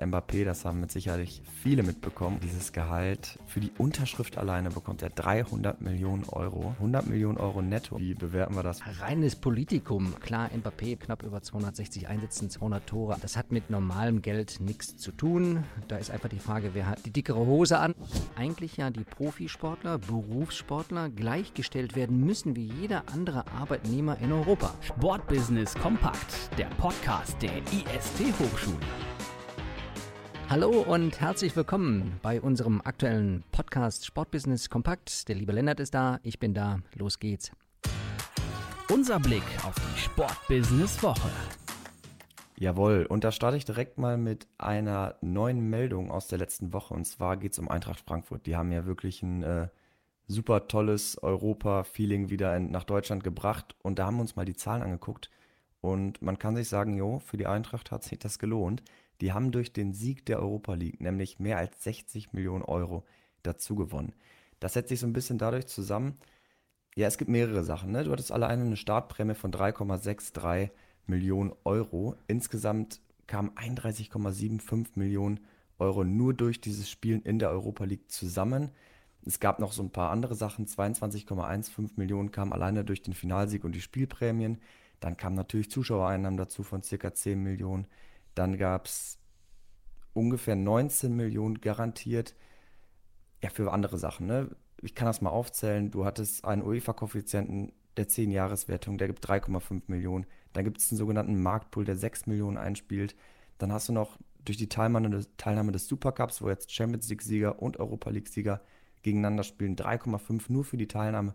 Mbappé, das haben mit Sicherheit viele mitbekommen. Dieses Gehalt für die Unterschrift alleine bekommt er 300 Millionen Euro. 100 Millionen Euro netto. Wie bewerten wir das? Reines Politikum. Klar, Mbappé knapp über 260 Einsätzen, 200 Tore. Das hat mit normalem Geld nichts zu tun. Da ist einfach die Frage, wer hat die dickere Hose an? Eigentlich ja die Profisportler, Berufssportler gleichgestellt werden müssen wie jeder andere Arbeitnehmer in Europa. Sportbusiness kompakt, der Podcast der IST Hochschule. Hallo und herzlich willkommen bei unserem aktuellen Podcast Sportbusiness Kompakt. Der liebe Lennart ist da, ich bin da, los geht's. Unser Blick auf die Sportbusiness Woche. Jawohl, und da starte ich direkt mal mit einer neuen Meldung aus der letzten Woche. Und zwar geht es um Eintracht Frankfurt. Die haben ja wirklich ein äh, super tolles Europa-Feeling wieder in, nach Deutschland gebracht. Und da haben wir uns mal die Zahlen angeguckt. Und man kann sich sagen, jo, für die Eintracht hat sich das gelohnt. Die haben durch den Sieg der Europa League nämlich mehr als 60 Millionen Euro dazu gewonnen. Das setzt sich so ein bisschen dadurch zusammen. Ja, es gibt mehrere Sachen. Ne? Du hattest alleine eine Startprämie von 3,63 Millionen Euro. Insgesamt kamen 31,75 Millionen Euro nur durch dieses Spielen in der Europa League zusammen. Es gab noch so ein paar andere Sachen. 22,15 Millionen kamen alleine durch den Finalsieg und die Spielprämien. Dann kamen natürlich Zuschauereinnahmen dazu von circa 10 Millionen. Dann gab es ungefähr 19 Millionen garantiert. Ja, für andere Sachen. Ne? Ich kann das mal aufzählen. Du hattest einen UEFA-Koeffizienten der 10-Jahres-Wertung, der gibt 3,5 Millionen. Dann gibt es einen sogenannten Marktpool, der 6 Millionen einspielt. Dann hast du noch durch die Teilnahme des, Supercups, wo jetzt Champions League-Sieger und Europa League-Sieger gegeneinander spielen, 3,5 nur für die Teilnahme.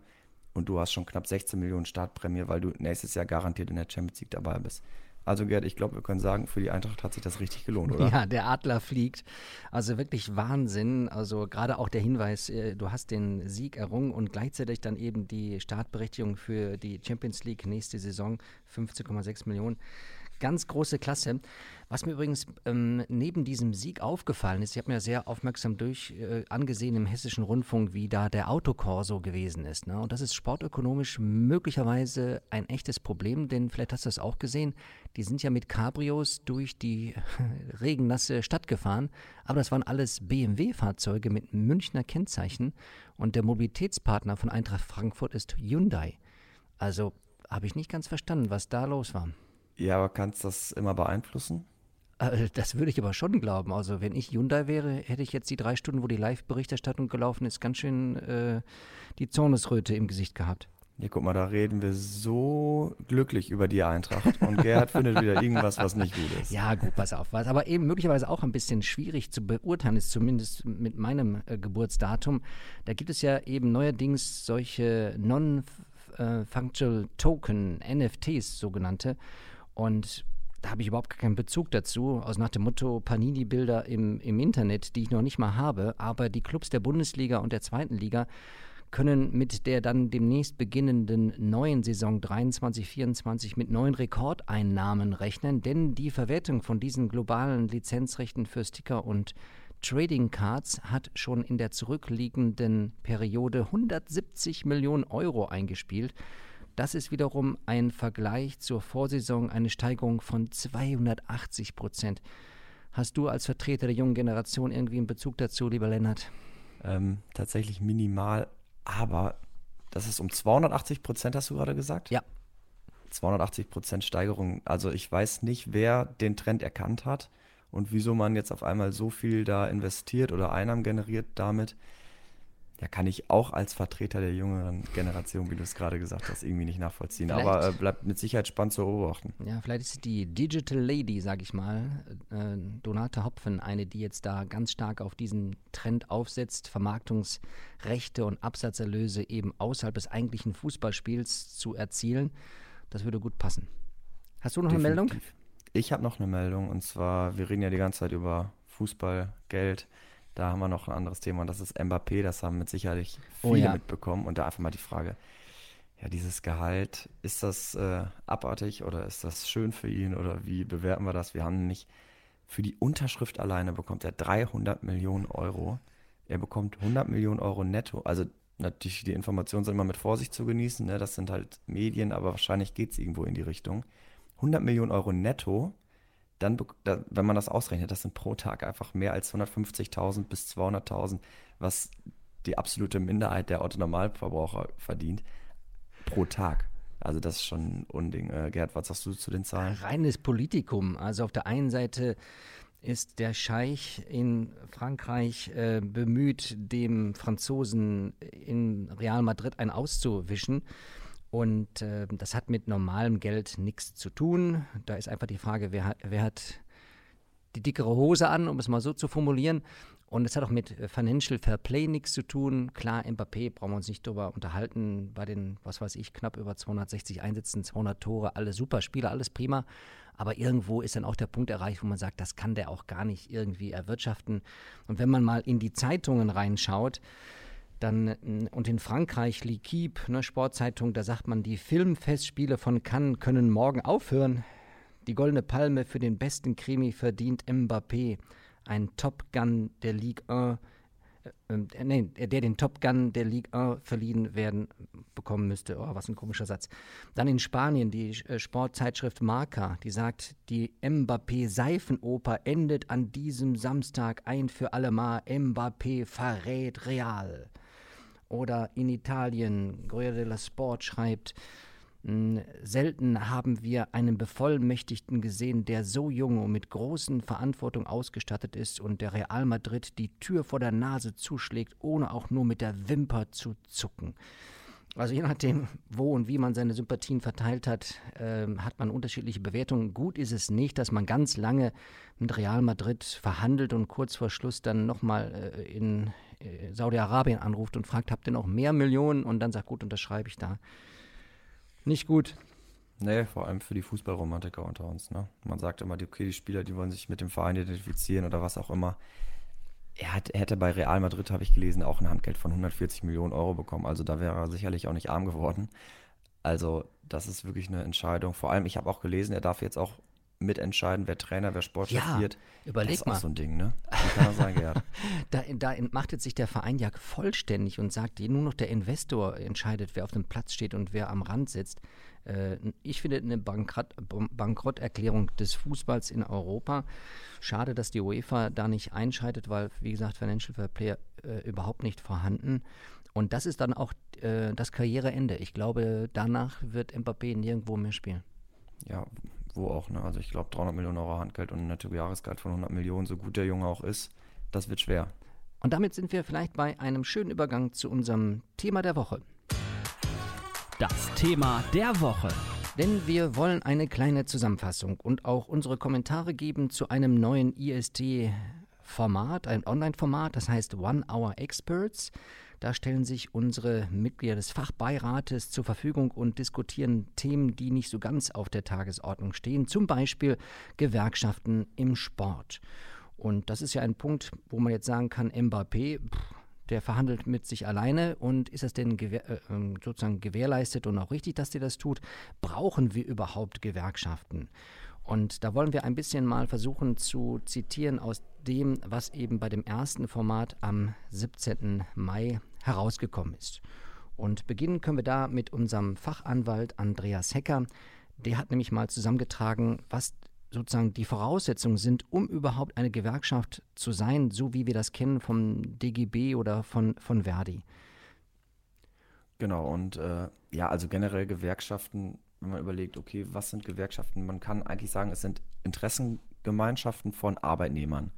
Und du hast schon knapp 16 Millionen Startprämie, weil du nächstes Jahr garantiert in der Champions League dabei bist. Also Gerd, ich glaube, wir können sagen, für die Eintracht hat sich das richtig gelohnt, oder? Ja, der Adler fliegt. Also wirklich Wahnsinn. Also gerade auch der Hinweis, äh, du hast den Sieg errungen und gleichzeitig dann eben die Startberechtigung für die Champions League nächste Saison, 15,6 Millionen ganz große Klasse. Was mir übrigens ähm, neben diesem Sieg aufgefallen ist, ich habe mir sehr aufmerksam durch äh, angesehen im hessischen Rundfunk, wie da der Autokorso gewesen ist. Ne? Und das ist sportökonomisch möglicherweise ein echtes Problem, denn vielleicht hast du das auch gesehen. Die sind ja mit Cabrios durch die regennasse Stadt gefahren, aber das waren alles BMW-Fahrzeuge mit Münchner Kennzeichen und der Mobilitätspartner von Eintracht Frankfurt ist Hyundai. Also habe ich nicht ganz verstanden, was da los war. Ja, aber kannst du das immer beeinflussen? Äh, das würde ich aber schon glauben. Also wenn ich Hyundai wäre, hätte ich jetzt die drei Stunden, wo die Live-Berichterstattung gelaufen ist, ganz schön äh, die Zornesröte im Gesicht gehabt. Ja, guck mal, da reden wir so glücklich über die Eintracht und Gerhard findet wieder irgendwas, was nicht gut ist. Ja, gut, pass auf. Was aber eben möglicherweise auch ein bisschen schwierig zu beurteilen ist, zumindest mit meinem äh, Geburtsdatum. Da gibt es ja eben neuerdings solche Non-Functional Token, NFTs sogenannte. Und da habe ich überhaupt keinen Bezug dazu, aus nach dem Motto Panini-Bilder im, im Internet, die ich noch nicht mal habe. Aber die Clubs der Bundesliga und der zweiten Liga können mit der dann demnächst beginnenden neuen Saison 23-24 mit neuen Rekordeinnahmen rechnen, denn die Verwertung von diesen globalen Lizenzrechten für Sticker und Trading Cards hat schon in der zurückliegenden Periode 170 Millionen Euro eingespielt. Das ist wiederum ein Vergleich zur Vorsaison eine Steigerung von 280 Prozent. Hast du als Vertreter der jungen Generation irgendwie einen Bezug dazu, lieber Lennart? Ähm, tatsächlich minimal, aber das ist um 280 Prozent, hast du gerade gesagt? Ja. 280 Prozent Steigerung. Also ich weiß nicht, wer den Trend erkannt hat und wieso man jetzt auf einmal so viel da investiert oder Einnahmen generiert damit ja, kann ich auch als Vertreter der jüngeren Generation, wie du es gerade gesagt hast, irgendwie nicht nachvollziehen. Vielleicht, Aber äh, bleibt mit Sicherheit spannend zu beobachten. Ja, vielleicht ist die Digital Lady, sage ich mal, äh, Donate Hopfen, eine, die jetzt da ganz stark auf diesen Trend aufsetzt, Vermarktungsrechte und Absatzerlöse eben außerhalb des eigentlichen Fußballspiels zu erzielen. Das würde gut passen. Hast du noch Definitiv. eine Meldung? Ich habe noch eine Meldung und zwar, wir reden ja die ganze Zeit über Fußball, Geld. Da haben wir noch ein anderes Thema und das ist Mbappé. Das haben mit Sicherheit viele oh ja. mitbekommen. Und da einfach mal die Frage, ja, dieses Gehalt, ist das äh, abartig oder ist das schön für ihn oder wie bewerten wir das? Wir haben nämlich für die Unterschrift alleine bekommt er 300 Millionen Euro. Er bekommt 100 Millionen Euro netto. Also natürlich, die Informationen sind immer mit Vorsicht zu genießen. Ne? Das sind halt Medien, aber wahrscheinlich geht es irgendwo in die Richtung. 100 Millionen Euro netto dann, da, wenn man das ausrechnet, das sind pro Tag einfach mehr als 150.000 bis 200.000, was die absolute Minderheit der Autonormalverbraucher verdient, pro Tag. Also das ist schon ein Unding. Äh, Gerd, was sagst du zu den Zahlen? Reines Politikum. Also auf der einen Seite ist der Scheich in Frankreich äh, bemüht, dem Franzosen in Real Madrid ein auszuwischen. Und äh, das hat mit normalem Geld nichts zu tun. Da ist einfach die Frage, wer, wer hat die dickere Hose an, um es mal so zu formulieren. Und es hat auch mit äh, Financial Fair Play nichts zu tun. Klar, Mbappé brauchen wir uns nicht darüber unterhalten. Bei den, was weiß ich, knapp über 260 Einsätzen, 200 Tore, alle super Spieler, alles prima. Aber irgendwo ist dann auch der Punkt erreicht, wo man sagt, das kann der auch gar nicht irgendwie erwirtschaften. Und wenn man mal in die Zeitungen reinschaut, dann, und in Frankreich, L'Equipe, ne, Sportzeitung, da sagt man, die Filmfestspiele von Cannes können morgen aufhören. Die Goldene Palme für den besten Krimi verdient Mbappé, ein Top Gun der Ligue 1 äh, äh, nee, der den Top Gun der Ligue 1 verliehen werden bekommen müsste. Oh, was ein komischer Satz. Dann in Spanien die äh, Sportzeitschrift Marca, die sagt, die Mbappé Seifenoper endet an diesem Samstag ein für allemal. Mbappé verrät Real. Oder in Italien, Corriere della Sport schreibt, Selten haben wir einen Bevollmächtigten gesehen, der so jung und mit großen Verantwortung ausgestattet ist und der Real Madrid die Tür vor der Nase zuschlägt, ohne auch nur mit der Wimper zu zucken. Also je nachdem, wo und wie man seine Sympathien verteilt hat, äh, hat man unterschiedliche Bewertungen. Gut ist es nicht, dass man ganz lange mit Real Madrid verhandelt und kurz vor Schluss dann nochmal äh, in äh, Saudi-Arabien anruft und fragt, habt ihr noch mehr Millionen? Und dann sagt, gut, unterschreibe ich da. Nicht gut. Nee, vor allem für die Fußballromantiker unter uns. Ne? Man sagt immer, okay, die Spieler, die wollen sich mit dem Verein identifizieren oder was auch immer. Er, hat, hätte bei Real Madrid, habe ich gelesen, auch ein Handgeld von 140 Millionen Euro bekommen. Also da wäre er sicherlich auch nicht arm geworden. Also das ist wirklich eine Entscheidung. Vor allem, ich habe auch gelesen, er darf jetzt auch mitentscheiden, wer Trainer, wer Sportchef ja, wird. Überleg das ist mal. auch so ein Ding, ne? Wie kann das sein, Gerhard? da, da entmachtet sich der Verein ja vollständig und sagt, nur noch der Investor entscheidet, wer auf dem Platz steht und wer am Rand sitzt. Äh, ich finde eine Bankrott, Bankrotterklärung des Fußballs in Europa. Schade, dass die UEFA da nicht einschaltet, weil, wie gesagt, Financial Fair Play äh, überhaupt nicht vorhanden. Und das ist dann auch äh, das Karriereende. Ich glaube, danach wird Mbappé nirgendwo mehr spielen. Ja, wo auch. Ne? Also ich glaube 300 Millionen Euro Handgeld und ein Netto-Jahresgehalt von 100 Millionen, so gut der Junge auch ist, das wird schwer. Und damit sind wir vielleicht bei einem schönen Übergang zu unserem Thema der Woche. Das Thema der Woche. Denn wir wollen eine kleine Zusammenfassung und auch unsere Kommentare geben zu einem neuen IST-Format, ein Online-Format, das heißt One Hour Experts. Da stellen sich unsere Mitglieder des Fachbeirates zur Verfügung und diskutieren Themen, die nicht so ganz auf der Tagesordnung stehen, zum Beispiel Gewerkschaften im Sport. Und das ist ja ein Punkt, wo man jetzt sagen kann, Mbappé, der verhandelt mit sich alleine und ist das denn gewähr, äh, ähm, sozusagen gewährleistet und auch richtig, dass der das tut? Brauchen wir überhaupt Gewerkschaften? Und da wollen wir ein bisschen mal versuchen zu zitieren aus dem, was eben bei dem ersten Format am 17. Mai herausgekommen ist. Und beginnen können wir da mit unserem Fachanwalt Andreas Hecker. Der hat nämlich mal zusammengetragen, was sozusagen die Voraussetzungen sind, um überhaupt eine Gewerkschaft zu sein, so wie wir das kennen vom DGB oder von, von Verdi. Genau, und äh, ja, also generell Gewerkschaften, wenn man überlegt, okay, was sind Gewerkschaften? Man kann eigentlich sagen, es sind Interessengemeinschaften von Arbeitnehmern,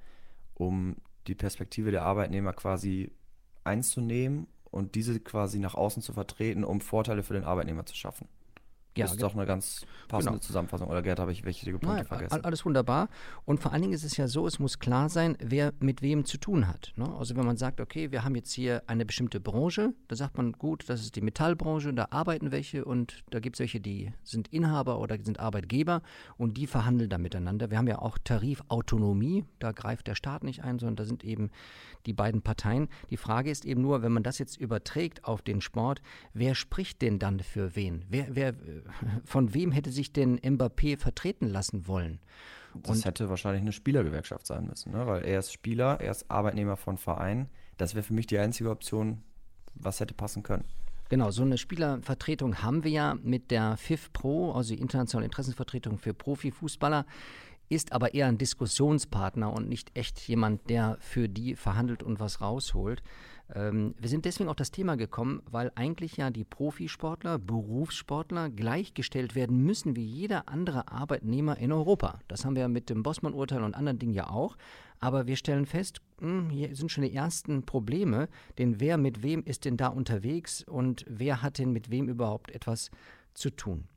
um die Perspektive der Arbeitnehmer quasi einzunehmen und diese quasi nach außen zu vertreten, um Vorteile für den Arbeitnehmer zu schaffen. Ja, das ist doch eine ganz passende genau. Zusammenfassung. Oder Gerd, habe ich welche Punkte Nein, vergessen? Alles wunderbar. Und vor allen Dingen ist es ja so, es muss klar sein, wer mit wem zu tun hat. Ne? Also wenn man sagt, okay, wir haben jetzt hier eine bestimmte Branche, da sagt man, gut, das ist die Metallbranche, da arbeiten welche und da gibt es welche, die sind Inhaber oder sind Arbeitgeber und die verhandeln da miteinander. Wir haben ja auch Tarifautonomie, da greift der Staat nicht ein, sondern da sind eben die beiden Parteien. Die Frage ist eben nur, wenn man das jetzt überträgt auf den Sport, wer spricht denn dann für wen? Wer, wer von wem hätte sich denn Mbappé vertreten lassen wollen? Das Und hätte wahrscheinlich eine Spielergewerkschaft sein müssen, ne? weil er ist Spieler, er ist Arbeitnehmer von Verein. Das wäre für mich die einzige Option, was hätte passen können. Genau, so eine Spielervertretung haben wir ja mit der FIF Pro, also die internationale Interessenvertretung für Profifußballer. Ist aber eher ein Diskussionspartner und nicht echt jemand, der für die verhandelt und was rausholt. Ähm, wir sind deswegen auf das Thema gekommen, weil eigentlich ja die Profisportler, Berufssportler gleichgestellt werden müssen wie jeder andere Arbeitnehmer in Europa. Das haben wir mit dem Bossmann-Urteil und anderen Dingen ja auch. Aber wir stellen fest, mh, hm, hier sind schon die ersten Probleme, denn wer mit wem ist denn da unterwegs und wer hat denn mit wem überhaupt etwas zu tun?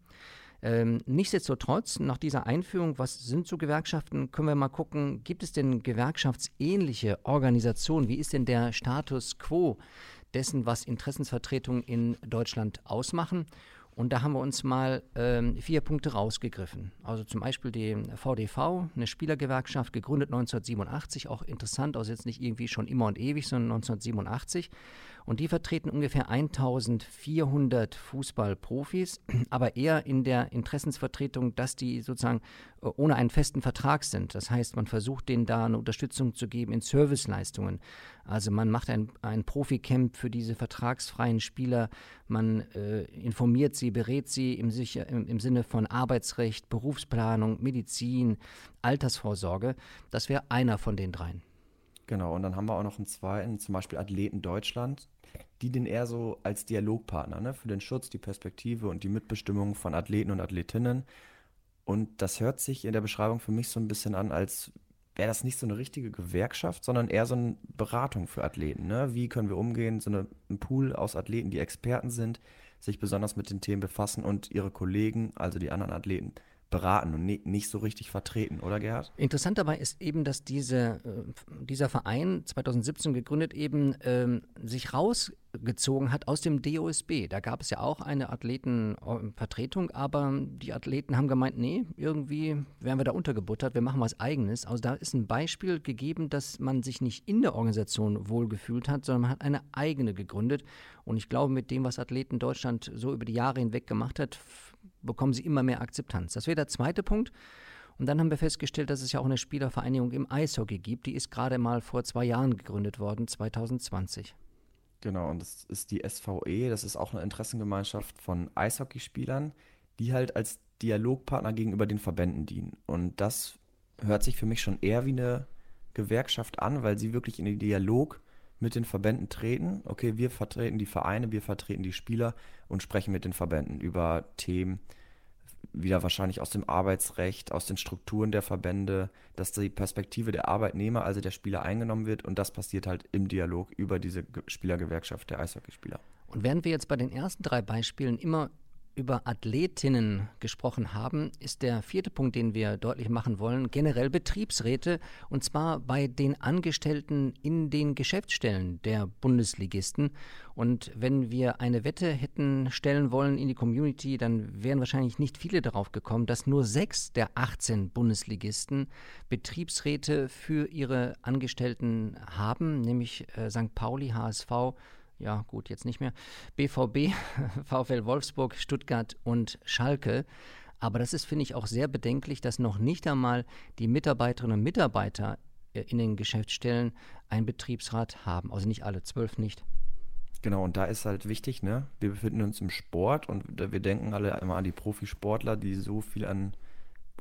Ähm, nichtsdestotrotz, nach dieser Einführung, was sind so Gewerkschaften, können wir mal gucken, gibt es denn gewerkschaftsähnliche Organisationen? Wie ist denn der Status quo dessen, was Interessensvertretungen in Deutschland ausmachen? Und da haben wir uns mal ähm, vier Punkte rausgegriffen. Also zum Beispiel die VDV, eine Spielergewerkschaft, gegründet 1987, auch interessant, also jetzt nicht irgendwie schon immer und ewig, sondern 1987. Und die vertreten ungefähr 1400 Fußballprofis, aber eher in der Interessensvertretung, dass die sozusagen äh, ohne einen festen Vertrag sind. Das heißt, man versucht denen da eine Unterstützung zu geben in Serviceleistungen. Also man macht ein, ein Profi-Camp für diese vertragsfreien Spieler, man äh, informiert sie, berät sie im, im, im Sinne von Arbeitsrecht, Berufsplanung, Medizin, Altersvorsorge. Das wäre einer von den dreien. Genau, und dann haben wir auch noch einen zweiten, zum Beispiel Athleten Deutschland die den eher so als Dialogpartner, ne, für den Schutz, die Perspektive und die Mitbestimmung von Athleten und Athletinnen. Und das hört sich in der Beschreibung für mich so ein bisschen an, als wäre das nicht so eine richtige Gewerkschaft, sondern eher so eine Beratung für Athleten. Ne? Wie können wir umgehen? So eine, ein Pool aus Athleten, die Experten sind, sich besonders mit den Themen befassen und ihre Kollegen, also die anderen Athleten, beraten und nicht so richtig vertreten, oder Gerhard? Interessant dabei ist eben, dass diese, äh, dieser Verein 2017 gegründet eben ähm, sich rausgezogen hat aus dem DOSB. Da gab es ja auch eine Athletenvertretung, aber die Athleten haben gemeint, nee, irgendwie werden wir da untergebuttert, wir machen was eigenes. Also da ist ein Beispiel gegeben, dass man sich nicht in der Organisation wohlgefühlt hat, sondern man hat eine eigene gegründet. Und ich glaube, mit dem, was Athleten Deutschland so über die Jahre hinweg gemacht hat, bekommen sie immer mehr Akzeptanz. Das wäre der zweite Punkt. Und dann haben wir festgestellt, dass es ja auch eine Spielervereinigung im Eishockey gibt. Die ist gerade mal vor zwei Jahren gegründet worden, 2020. Genau, und das ist die SVE. Das ist auch eine Interessengemeinschaft von Eishockeyspielern, die halt als Dialogpartner gegenüber den Verbänden dienen. Und das hört sich für mich schon eher wie eine Gewerkschaft an, weil sie wirklich in den Dialog mit den Verbänden treten. Okay, wir vertreten die Vereine, wir vertreten die Spieler und sprechen mit den Verbänden über Themen, wieder wahrscheinlich aus dem Arbeitsrecht, aus den Strukturen der Verbände, dass die Perspektive der Arbeitnehmer, also der Spieler, eingenommen wird. Und das passiert halt im Dialog über diese Spielergewerkschaft der Eishockeyspieler. Und während wir jetzt bei den ersten drei Beispielen immer über Athletinnen gesprochen haben, ist der vierte Punkt, den wir deutlich machen wollen, generell Betriebsräte und zwar bei den Angestellten in den Geschäftsstellen der Bundesligisten. Und wenn wir eine Wette hätten stellen wollen in die Community, dann wären wahrscheinlich nicht viele darauf gekommen, dass nur sechs der 18 Bundesligisten Betriebsräte für ihre Angestellten haben, nämlich äh, St. Pauli, HSV, ja gut, jetzt nicht mehr, BVB, VfL Wolfsburg, Stuttgart und Schalke. Aber das ist, finde ich, auch sehr bedenklich, dass noch nicht einmal die Mitarbeiterinnen und Mitarbeiter äh, in den Geschäftsstellen einen Betriebsrat haben. Also nicht alle, zwölf nicht. Genau, und da ist halt wichtig, ne? Wir befinden uns im Sport und wir denken alle immer an die Profisportler, die so viel an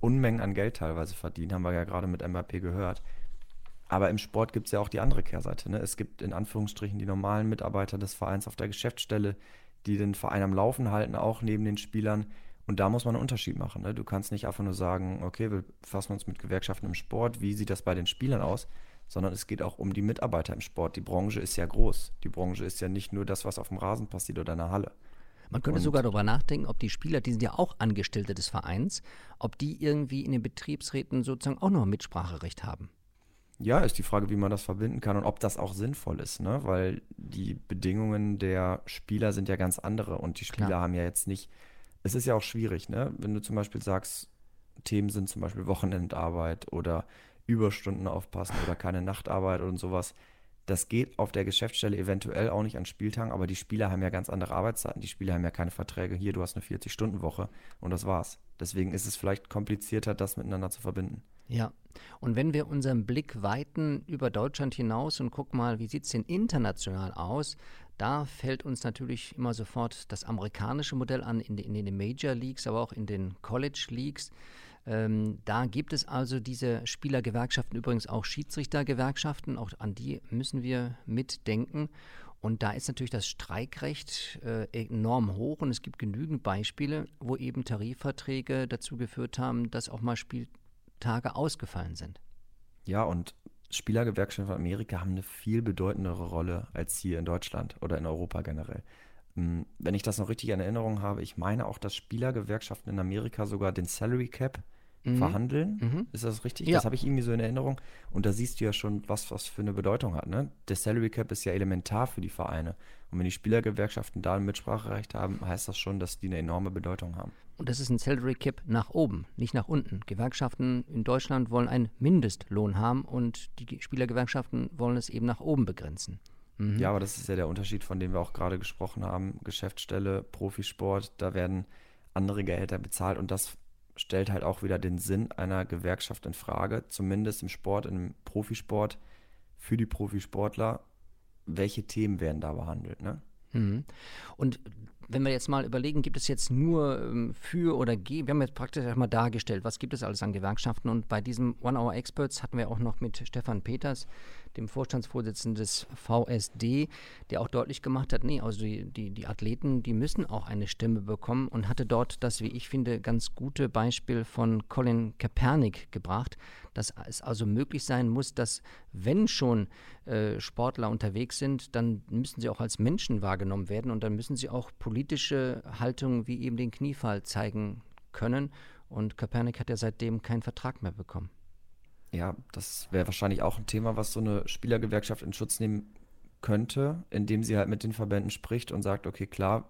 Unmengen an Geld teilweise verdienen, haben wir ja gerade mit MAP gehört. Aber im Sport gibt es ja auch die andere Kehrseite. Ne? Es gibt in Anführungsstrichen die normalen Mitarbeiter des Vereins auf der Geschäftsstelle, die den Verein am Laufen halten, auch neben den Spielern. Und da muss man einen Unterschied machen. Ne? Du kannst nicht einfach nur sagen, okay, wir fassen uns mit Gewerkschaften im Sport, wie sieht das bei den Spielern aus? Sondern es geht auch um die Mitarbeiter im Sport. Die Branche ist ja groß. Die Branche ist ja nicht nur das, was auf dem Rasen passiert oder in der Halle. Man könnte und sogar darüber nachdenken, ob die Spieler, die sind ja auch Angestellte des Vereins, ob die irgendwie in den Betriebsräten sozusagen auch noch Mitspracherecht haben. Ja, ist die Frage, wie man das verbinden kann und ob das auch sinnvoll ist, ne? Weil die Bedingungen der Spieler sind ja ganz andere und die Spieler Klar. haben ja jetzt nicht. Es ist ja auch schwierig, ne? Wenn du zum Beispiel sagst, Themen sind zum Beispiel Wochenendarbeit oder Überstunden aufpassen oder keine Nachtarbeit und sowas. Das geht auf der Geschäftsstelle eventuell auch nicht an Spieltagen, aber die Spieler haben ja ganz andere Arbeitszeiten. Die Spieler haben ja keine Verträge. Hier, du hast eine 40-Stunden-Woche und das war's. Deswegen ist es vielleicht komplizierter, das miteinander zu verbinden. Ja, und wenn wir unseren Blick weiten über Deutschland hinaus und gucken mal, wie sieht es denn international aus, da fällt uns natürlich immer sofort das amerikanische Modell an, in, in den Major Leagues, aber auch in den College Leagues. Ähm, da gibt es also diese Spielergewerkschaften, übrigens auch Schiedsrichtergewerkschaften, auch an die müssen wir mitdenken. Und da ist natürlich das Streikrecht äh, enorm hoch und es gibt genügend Beispiele, wo eben Tarifverträge dazu geführt haben, dass auch mal Spieltage ausgefallen sind. Ja, und Spielergewerkschaften in Amerika haben eine viel bedeutendere Rolle als hier in Deutschland oder in Europa generell. Hm, wenn ich das noch richtig in Erinnerung habe, ich meine auch, dass Spielergewerkschaften in Amerika sogar den Salary Cap mhm. verhandeln. Mhm. Ist das richtig? Ja. Das habe ich irgendwie so in Erinnerung. Und da siehst du ja schon, was was für eine Bedeutung hat. Ne? Der Salary Cap ist ja elementar für die Vereine. Und wenn die Spielergewerkschaften da ein Mitspracherecht haben, heißt das schon, dass die eine enorme Bedeutung haben. Und das ist ein Salary Cap nach oben, nicht nach unten. Gewerkschaften in Deutschland wollen einen Mindestlohn haben und die Spielergewerkschaften wollen es eben nach oben begrenzen. Mhm. Ja, aber das ist ja der Unterschied, von dem wir auch gerade gesprochen haben. Geschäftsstelle, Profisport, da werden andere Gehälter bezahlt und das stellt halt auch wieder den Sinn einer Gewerkschaft in Frage, zumindest im Sport, im Profisport, für die Profisportler. Welche Themen werden da behandelt? Ne? Mhm. Und wenn wir jetzt mal überlegen, gibt es jetzt nur ähm, für oder gegen, wir haben jetzt praktisch mal dargestellt, was gibt es alles an Gewerkschaften und bei diesem One Hour Experts hatten wir auch noch mit Stefan Peters, dem Vorstandsvorsitzenden des VSD, der auch deutlich gemacht hat, nee, also die, die, die Athleten, die müssen auch eine Stimme bekommen und hatte dort das, wie ich finde, ganz gute Beispiel von Colin Kaepernick gebracht, dass es also möglich sein muss, dass wenn schon äh, Sportler unterwegs sind, dann müssen sie auch als Menschen wahrgenommen werden und dann müssen sie auch politische Haltungen wie eben den Kniefall zeigen können. Und Kaepernick hat ja seitdem keinen Vertrag mehr bekommen. Ja, das wäre wahrscheinlich auch ein Thema, was so eine Spielergewerkschaft in Schutz nehmen könnte, indem sie halt mit den Verbänden spricht und sagt, okay, klar,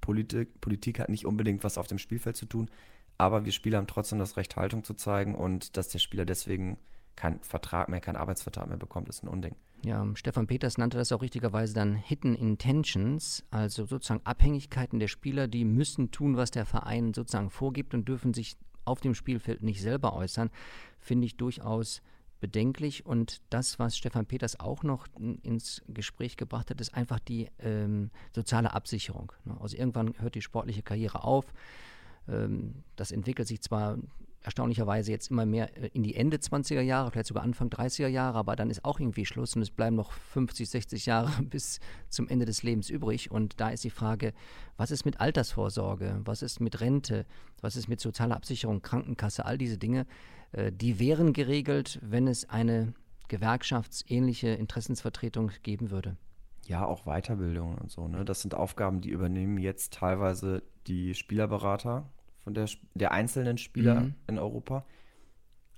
Politik, Politik hat nicht unbedingt was auf dem Spielfeld zu tun, aber wir Spieler haben trotzdem das Recht, Haltung zu zeigen und dass der Spieler deswegen keinen Vertrag mehr, keinen Arbeitsvertrag mehr bekommt, ist ein Unding. Ja, Stefan Peters nannte das auch richtigerweise dann Hidden Intentions, also sozusagen Abhängigkeiten der Spieler, die müssen tun, was der Verein sozusagen vorgibt und dürfen sich auf dem Spielfeld nicht selber äußern, finde ich durchaus bedenklich. Und das, was Stefan Peters auch noch ins Gespräch gebracht hat, ist einfach die ähm, soziale Absicherung. Ne? Also irgendwann hört die sportliche Karriere auf. Ähm, das entwickelt sich zwar erstaunlicherweise jetzt immer mehr äh, in die Ende 20er Jahre, vielleicht sogar Anfang 30er Jahre, aber dann ist auch irgendwie Schluss und es bleiben noch 50, 60 Jahre bis zum Ende des Lebens übrig. Und da ist die Frage, was ist mit Altersvorsorge, was ist mit Rente, was ist mit sozialer Absicherung, Krankenkasse, all diese Dinge, äh, die wären geregelt, wenn es eine gewerkschaftsähnliche Interessensvertretung geben würde. Ja, auch Weiterbildung und so. Ne? Das sind Aufgaben, die übernehmen jetzt teilweise die Spielerberater von der, der einzelnen Spieler mhm. in Europa.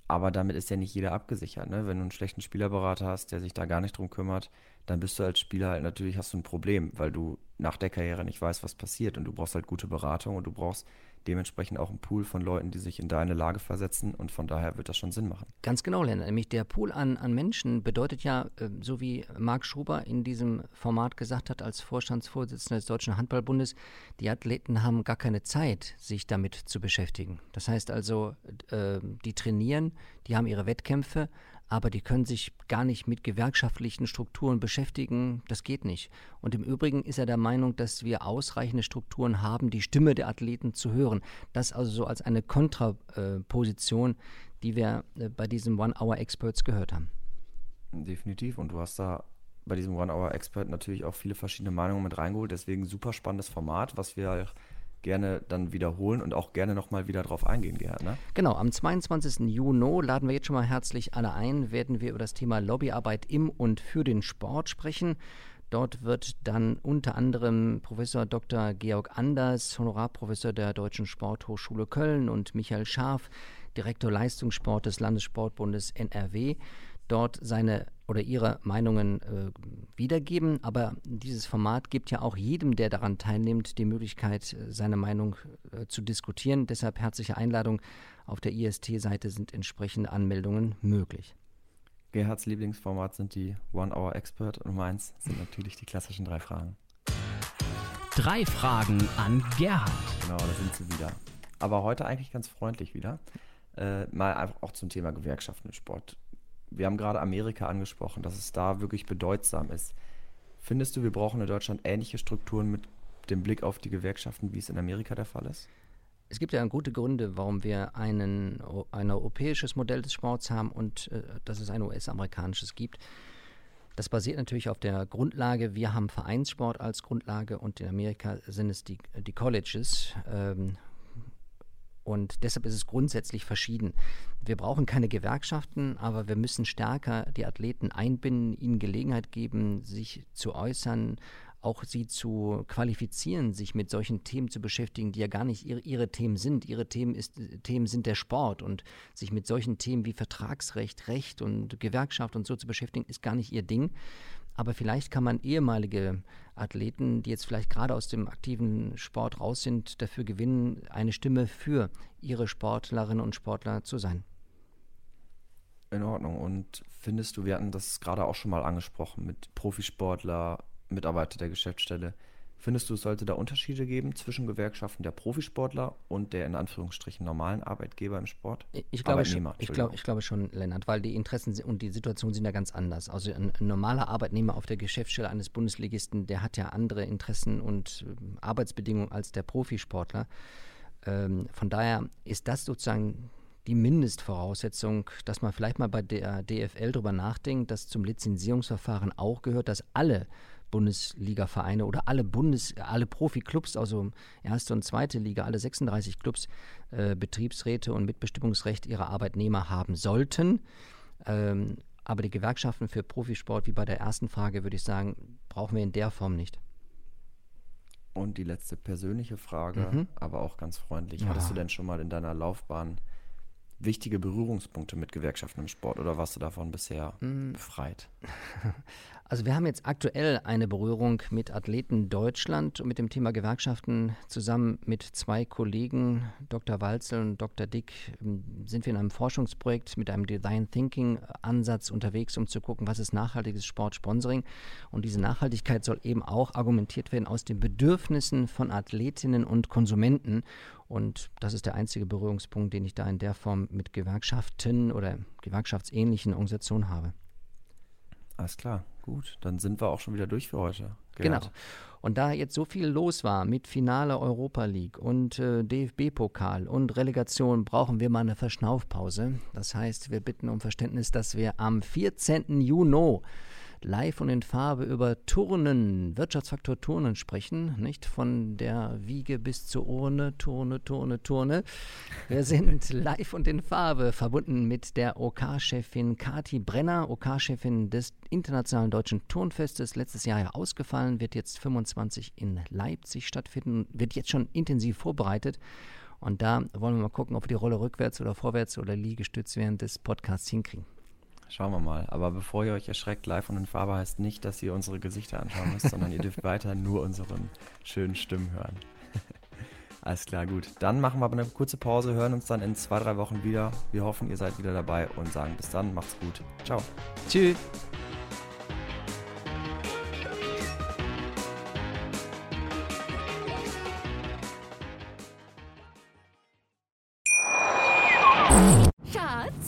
Aber damit ist ja nicht jeder abgesichert. Ne? Wenn du einen schlechten Spielerberater hast, der sich da gar nicht drum kümmert, dann bist du als Spieler halt natürlich hast du ein Problem, weil du nach der Karriere nicht weißt, was passiert. Und du brauchst halt gute Beratung und du brauchst dementsprechend auch einen Pool von Leuten, die sich in deine Lage versetzen und von daher wird das schon Sinn machen. Ganz genau, Lennart. Nämlich der Pool an, an Menschen bedeutet ja, äh, so wie Marc Schuber in diesem Format gesagt hat, als Vorstandsvorsitzender des Deutschen Handballbundes, die Athleten haben gar keine Zeit, sich damit zu beschäftigen. Das heißt also, äh, die trainieren, die haben ihre Wettkämpfe, aber die können sich gar nicht mit gewerkschaftlichen Strukturen beschäftigen. Das geht nicht. Und im Übrigen ist er der Meinung, dass wir ausreichende Strukturen haben, die Stimme der Athleten zu hören. Das also so als eine Kontraposition, die wir äh, bei diesem One-Hour-Experts gehört haben. Definitiv. Und du hast da bei diesem One-Hour-Expert natürlich auch viele verschiedene Meinungen mit reingeholt. Deswegen super spannendes Format, was wir gerne dann wiederholen und auch gerne nochmal wieder drauf eingehen, Gerhard. Ne? Genau, am 22. Juni laden wir jetzt schon mal herzlich alle ein, werden wir über das Thema Lobbyarbeit im und für den Sport sprechen. Dort wird dann unter anderem Professor Dr. Georg Anders, Honorarprofessor der Deutschen Sporthochschule Köln und Michael Scharf, Direktor Leistungssport des Landessportbundes NRW, dort seine oder ihre Meinungen äh, wiedergeben. Aber dieses Format gibt ja auch jedem, der daran teilnimmt, die Möglichkeit, äh, seine Meinung äh, zu diskutieren. Deshalb herzliche Einladung. Auf der IST-Seite sind entsprechende Anmeldungen möglich. Gerhards Lieblingsformat sind die One-Hour-Expert und meins sind natürlich die klassischen drei Fragen. Drei Fragen an Gerhard. Genau, da sind sie wieder. Aber heute eigentlich ganz freundlich wieder. Äh, mal einfach auch zum Thema Gewerkschaften im Sport wir haben gerade Amerika angesprochen, dass es da wirklich bedeutsam ist. Findest du, wir brauchen in Deutschland ähnliche Strukturen mit dem Blick auf die Gewerkschaften, wie es in Amerika der Fall ist? es gibt ja gute Gründe, warum wir einen, ein europäisches Modell des Sports haben und äh, dass es ein US-amerikanisches gibt. Das basiert natürlich auf der Grundlage, wir haben Vereinssport als Grundlage und in Amerika sind es die, die Colleges. Ähm, und deshalb ist es grundsätzlich verschieden. Wir brauchen keine Gewerkschaften, aber wir müssen stärker die Athleten einbinden, ihnen Gelegenheit geben, sich zu äußern, auch sie zu qualifizieren, sich mit solchen Themen zu beschäftigen, die ja gar nicht ihre, ihre Themen sind. Ihre Themen, ist, Themen sind der Sport und sich mit solchen Themen wie Vertragsrecht, Recht und Gewerkschaft und so zu beschäftigen, ist gar nicht ihr Ding. Aber vielleicht kann man ehemalige Athleten, die jetzt vielleicht gerade aus dem aktiven Sport raus sind, dafür gewinnen, eine Stimme für ihre Sportlerinnen und Sportler zu sein. In Ordnung. Und findest du, wir hatten das gerade auch schon mal angesprochen mit Profisportler, Mitarbeiter der Geschäftsstelle, Findest du, es sollte da Unterschiede geben zwischen Gewerkschaften der Profisportler und der in Anführungsstrichen normalen Arbeitgeber im Sport? Ich glaube, schon, ich, glaube, ich glaube schon, Lennart, weil die Interessen und die Situation sind ja ganz anders. Also ein, ein normaler Arbeitnehmer auf der Geschäftsstelle eines Bundesligisten, der hat ja andere Interessen und äh, Arbeitsbedingungen als der Profisportler. Ähm, von daher ist das sozusagen die Mindestvoraussetzung, dass man vielleicht mal bei der DFL darüber nachdenkt, dass zum Lizenzierungsverfahren auch gehört, dass alle Bundesliga-Vereine oder alle Bundes, alle Profiklubs, also erste und zweite Liga, alle 36 Clubs äh, Betriebsräte und Mitbestimmungsrecht ihrer Arbeitnehmer haben sollten. Ähm, aber die Gewerkschaften für Profisport, wie bei der ersten Frage, würde ich sagen, brauchen wir in der Form nicht. Und die letzte persönliche Frage, mhm. aber auch ganz freundlich. Ja. Hattest du denn schon mal in deiner Laufbahn wichtige Berührungspunkte mit Gewerkschaften im Sport oder warst du davon bisher mm. befreit? Also wir haben jetzt aktuell eine Berührung mit Athleten Deutschland und mit dem Thema Gewerkschaften zusammen mit zwei Kollegen, Dr. Walzel und Dr. Dick, ähm, sind wir in einem Forschungsprojekt mit einem Design Thinking Ansatz unterwegs, um zu gucken, was ist nachhaltiges Sportsponsoring. Und diese Nachhaltigkeit soll eben auch argumentiert werden aus den Bedürfnissen von Athletinnen und Konsumenten. Und das ist der einzige Berührungspunkt, den ich da in der Form mit Gewerkschaften oder gewerkschaftsähnlichen Organisationen habe. Alles klar, gut. Dann sind wir auch schon wieder durch für heute. Gerhard. Genau. Und da jetzt so viel los war mit Finale Europa League und äh, DFB-Pokal und Relegation, brauchen wir mal eine Verschnaufpause. Das heißt, wir bitten um Verständnis, dass wir am 14. Juni live und in Farbe über Turnen, Wirtschaftsfaktor Turnen sprechen, nicht von der Wiege bis zur Urne, Turne, Turne, Turne. Wir sind live und in Farbe verbunden mit der OK-Chefin Kati Brenner, OK-Chefin des Internationalen Deutschen Turnfestes, letztes Jahr ja ausgefallen, wird jetzt 25 in Leipzig stattfinden, wird jetzt schon intensiv vorbereitet. Und da wollen wir mal gucken, ob wir die Rolle rückwärts oder vorwärts oder Liegestütz während des Podcasts hinkriegen. Schauen wir mal. Aber bevor ihr euch erschreckt, live und in Farbe heißt nicht, dass ihr unsere Gesichter anschauen müsst, sondern ihr dürft weiter nur unseren schönen Stimmen hören. Alles klar, gut. Dann machen wir aber eine kurze Pause, hören uns dann in zwei, drei Wochen wieder. Wir hoffen, ihr seid wieder dabei und sagen bis dann, macht's gut. Ciao. Tschüss.